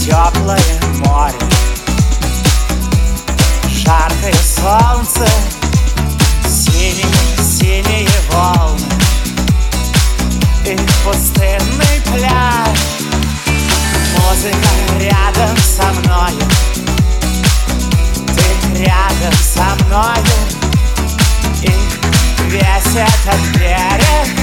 теплое море. Жаркое солнце Синие, синие волны. И пустынный пляж. Музыка рядом со мною. Ты рядом со мною. И весь этот берег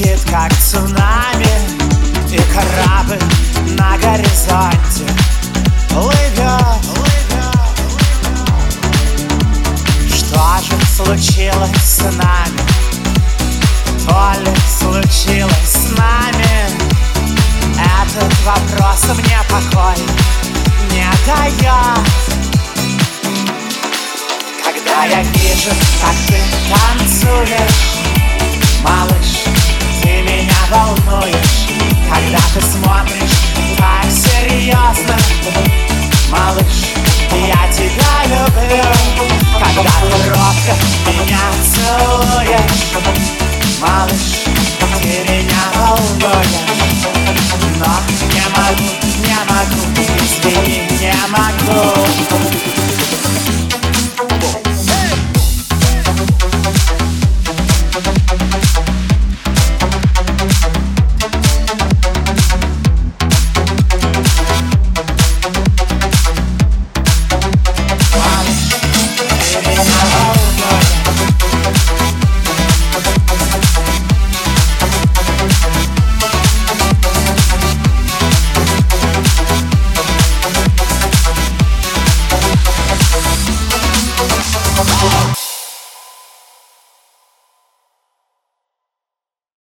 Летит как цунами И корабль на горизонте Плывет Что же случилось с нами? То ли случилось с нами? Этот вопрос мне покой не дает когда я вижу, Oh.